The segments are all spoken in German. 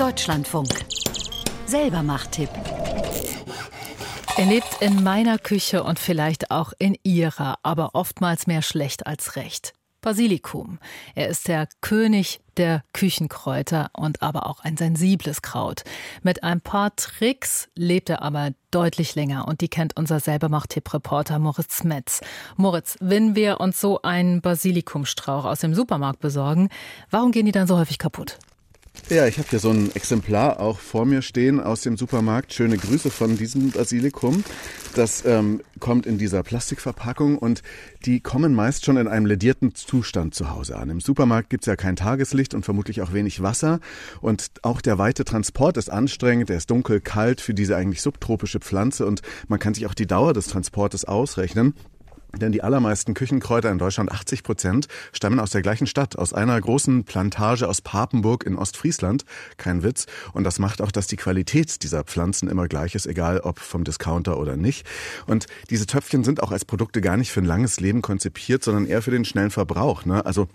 Deutschlandfunk. Selber Macht-Tipp. Er lebt in meiner Küche und vielleicht auch in ihrer, aber oftmals mehr schlecht als recht. Basilikum. Er ist der König der Küchenkräuter und aber auch ein sensibles Kraut. Mit ein paar Tricks lebt er aber deutlich länger und die kennt unser Selbermacht-Tipp-Reporter Moritz Metz. Moritz, wenn wir uns so einen Basilikumstrauch aus dem Supermarkt besorgen, warum gehen die dann so häufig kaputt? Ja, ich habe hier so ein Exemplar auch vor mir stehen aus dem Supermarkt. Schöne Grüße von diesem Basilikum. Das ähm, kommt in dieser Plastikverpackung und die kommen meist schon in einem ledierten Zustand zu Hause an. Im Supermarkt gibt's ja kein Tageslicht und vermutlich auch wenig Wasser. Und auch der weite Transport ist anstrengend. Er ist dunkel, kalt für diese eigentlich subtropische Pflanze und man kann sich auch die Dauer des Transportes ausrechnen. Denn die allermeisten Küchenkräuter in Deutschland, 80 Prozent, stammen aus der gleichen Stadt, aus einer großen Plantage aus Papenburg in Ostfriesland. Kein Witz. Und das macht auch, dass die Qualität dieser Pflanzen immer gleich ist, egal ob vom Discounter oder nicht. Und diese Töpfchen sind auch als Produkte gar nicht für ein langes Leben konzipiert, sondern eher für den schnellen Verbrauch. Ne? Also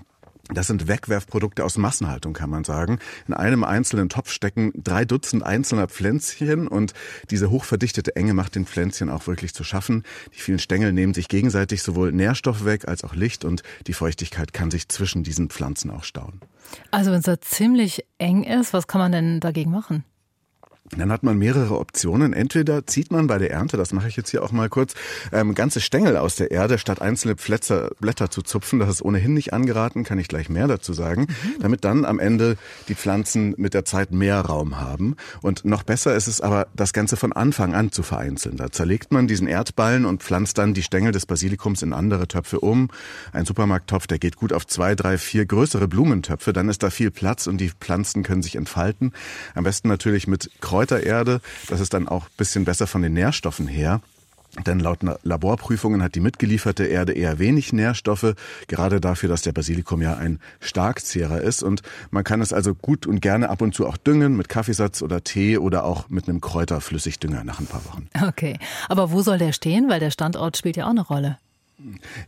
das sind Wegwerfprodukte aus Massenhaltung, kann man sagen. In einem einzelnen Topf stecken drei Dutzend einzelner Pflänzchen und diese hochverdichtete Enge macht den Pflänzchen auch wirklich zu schaffen. Die vielen Stängel nehmen sich gegenseitig sowohl Nährstoff weg als auch Licht und die Feuchtigkeit kann sich zwischen diesen Pflanzen auch stauen. Also wenn es da ziemlich eng ist, was kann man denn dagegen machen? Dann hat man mehrere Optionen. Entweder zieht man bei der Ernte, das mache ich jetzt hier auch mal kurz, ähm, ganze Stängel aus der Erde, statt einzelne Plätze, Blätter zu zupfen. Das ist ohnehin nicht angeraten, kann ich gleich mehr dazu sagen, mhm. damit dann am Ende die Pflanzen mit der Zeit mehr Raum haben. Und noch besser ist es aber, das Ganze von Anfang an zu vereinzeln. Da zerlegt man diesen Erdballen und pflanzt dann die Stängel des Basilikums in andere Töpfe um. Ein Supermarkttopf, der geht gut auf zwei, drei, vier größere Blumentöpfe. Dann ist da viel Platz und die Pflanzen können sich entfalten. Am besten natürlich mit Kräutererde. Das ist dann auch bisschen besser von den Nährstoffen her. Denn laut Laborprüfungen hat die mitgelieferte Erde eher wenig Nährstoffe, gerade dafür, dass der Basilikum ja ein Starkzehrer ist. Und man kann es also gut und gerne ab und zu auch düngen mit Kaffeesatz oder Tee oder auch mit einem Kräuterflüssigdünger nach ein paar Wochen. Okay, aber wo soll der stehen? Weil der Standort spielt ja auch eine Rolle.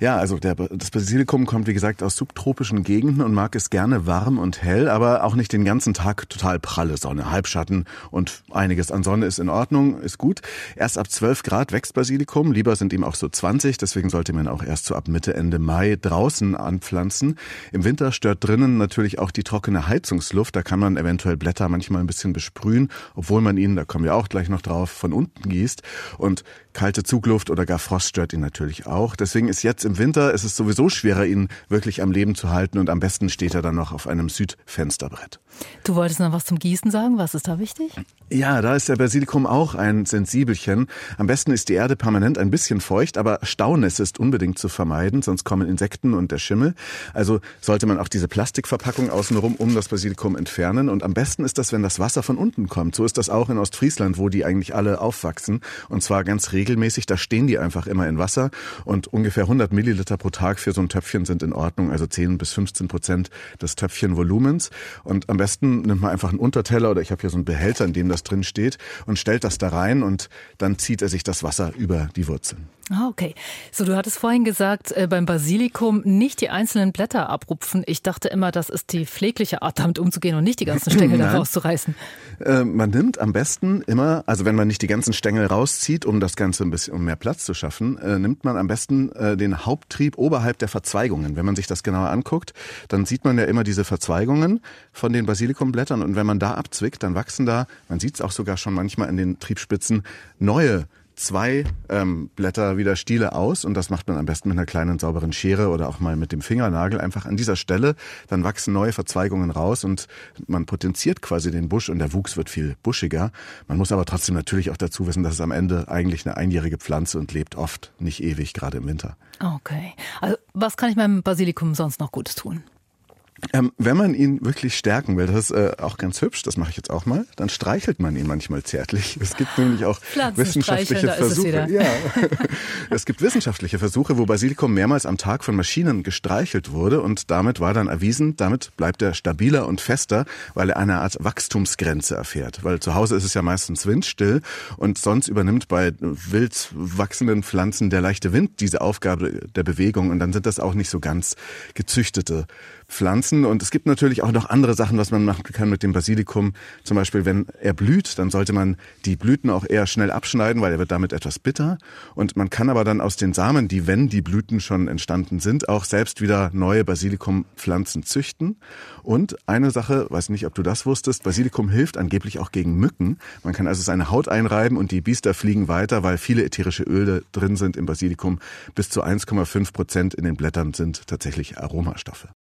Ja, also der, das Basilikum kommt wie gesagt aus subtropischen Gegenden und mag es gerne warm und hell, aber auch nicht den ganzen Tag total pralle Sonne. Halbschatten und einiges an Sonne ist in Ordnung, ist gut. Erst ab 12 Grad wächst Basilikum, lieber sind ihm auch so 20, deswegen sollte man auch erst so ab Mitte, Ende Mai draußen anpflanzen. Im Winter stört drinnen natürlich auch die trockene Heizungsluft, da kann man eventuell Blätter manchmal ein bisschen besprühen, obwohl man ihn, da kommen wir auch gleich noch drauf, von unten gießt und kalte Zugluft oder gar Frost stört ihn natürlich auch. Deswegen Deswegen ist jetzt im Winter, es ist sowieso schwerer, ihn wirklich am Leben zu halten und am besten steht er dann noch auf einem Südfensterbrett. Du wolltest noch was zum Gießen sagen. Was ist da wichtig? Ja, da ist der Basilikum auch ein Sensibelchen. Am besten ist die Erde permanent ein bisschen feucht, aber Staunässe ist unbedingt zu vermeiden, sonst kommen Insekten und der Schimmel. Also sollte man auch diese Plastikverpackung außenrum um das Basilikum entfernen. Und am besten ist das, wenn das Wasser von unten kommt. So ist das auch in Ostfriesland, wo die eigentlich alle aufwachsen. Und zwar ganz regelmäßig. Da stehen die einfach immer in Wasser. Und ungefähr 100 Milliliter pro Tag für so ein Töpfchen sind in Ordnung. Also 10 bis 15 Prozent des Töpfchenvolumens. Und am besten nimmt man einfach einen Unterteller oder ich habe hier so einen Behälter, in dem das drin steht und stellt das da rein und dann zieht er sich das Wasser über die Wurzeln. Ah, okay. So, du hattest vorhin gesagt, äh, beim Basilikum nicht die einzelnen Blätter abrupfen. Ich dachte immer, das ist die pflegliche Art, damit umzugehen und nicht die ganzen Stängel da rauszureißen. Äh, man nimmt am besten immer, also wenn man nicht die ganzen Stängel rauszieht, um das Ganze ein bisschen, um mehr Platz zu schaffen, äh, nimmt man am besten äh, den Haupttrieb oberhalb der Verzweigungen. Wenn man sich das genauer anguckt, dann sieht man ja immer diese Verzweigungen von den Basilikumblättern und wenn man da abzwickt, dann wachsen da, man sieht es auch sogar schon manchmal in den Triebspitzen, neue zwei ähm, Blätter wieder Stiele aus und das macht man am besten mit einer kleinen sauberen Schere oder auch mal mit dem Fingernagel einfach an dieser Stelle. Dann wachsen neue Verzweigungen raus und man potenziert quasi den Busch und der Wuchs wird viel buschiger. Man muss aber trotzdem natürlich auch dazu wissen, dass es am Ende eigentlich eine einjährige Pflanze und lebt oft nicht ewig, gerade im Winter. Okay. Also was kann ich meinem Basilikum sonst noch Gutes tun? Ähm, wenn man ihn wirklich stärken will, das ist äh, auch ganz hübsch, das mache ich jetzt auch mal, dann streichelt man ihn manchmal zärtlich. Es gibt nämlich auch wissenschaftliche Versuche. Es, ja. es gibt wissenschaftliche Versuche, wo Basilikum mehrmals am Tag von Maschinen gestreichelt wurde und damit war dann erwiesen, damit bleibt er stabiler und fester, weil er eine Art Wachstumsgrenze erfährt. Weil zu Hause ist es ja meistens windstill und sonst übernimmt bei wild wachsenden Pflanzen der leichte Wind diese Aufgabe der Bewegung und dann sind das auch nicht so ganz gezüchtete Pflanzen. Und es gibt natürlich auch noch andere Sachen, was man machen kann mit dem Basilikum. Zum Beispiel, wenn er blüht, dann sollte man die Blüten auch eher schnell abschneiden, weil er wird damit etwas bitter. Und man kann aber dann aus den Samen, die, wenn die Blüten schon entstanden sind, auch selbst wieder neue Basilikumpflanzen züchten. Und eine Sache, weiß nicht, ob du das wusstest, Basilikum hilft angeblich auch gegen Mücken. Man kann also seine Haut einreiben und die Biester fliegen weiter, weil viele ätherische Öle drin sind im Basilikum. Bis zu 1,5 Prozent in den Blättern sind tatsächlich Aromastoffe.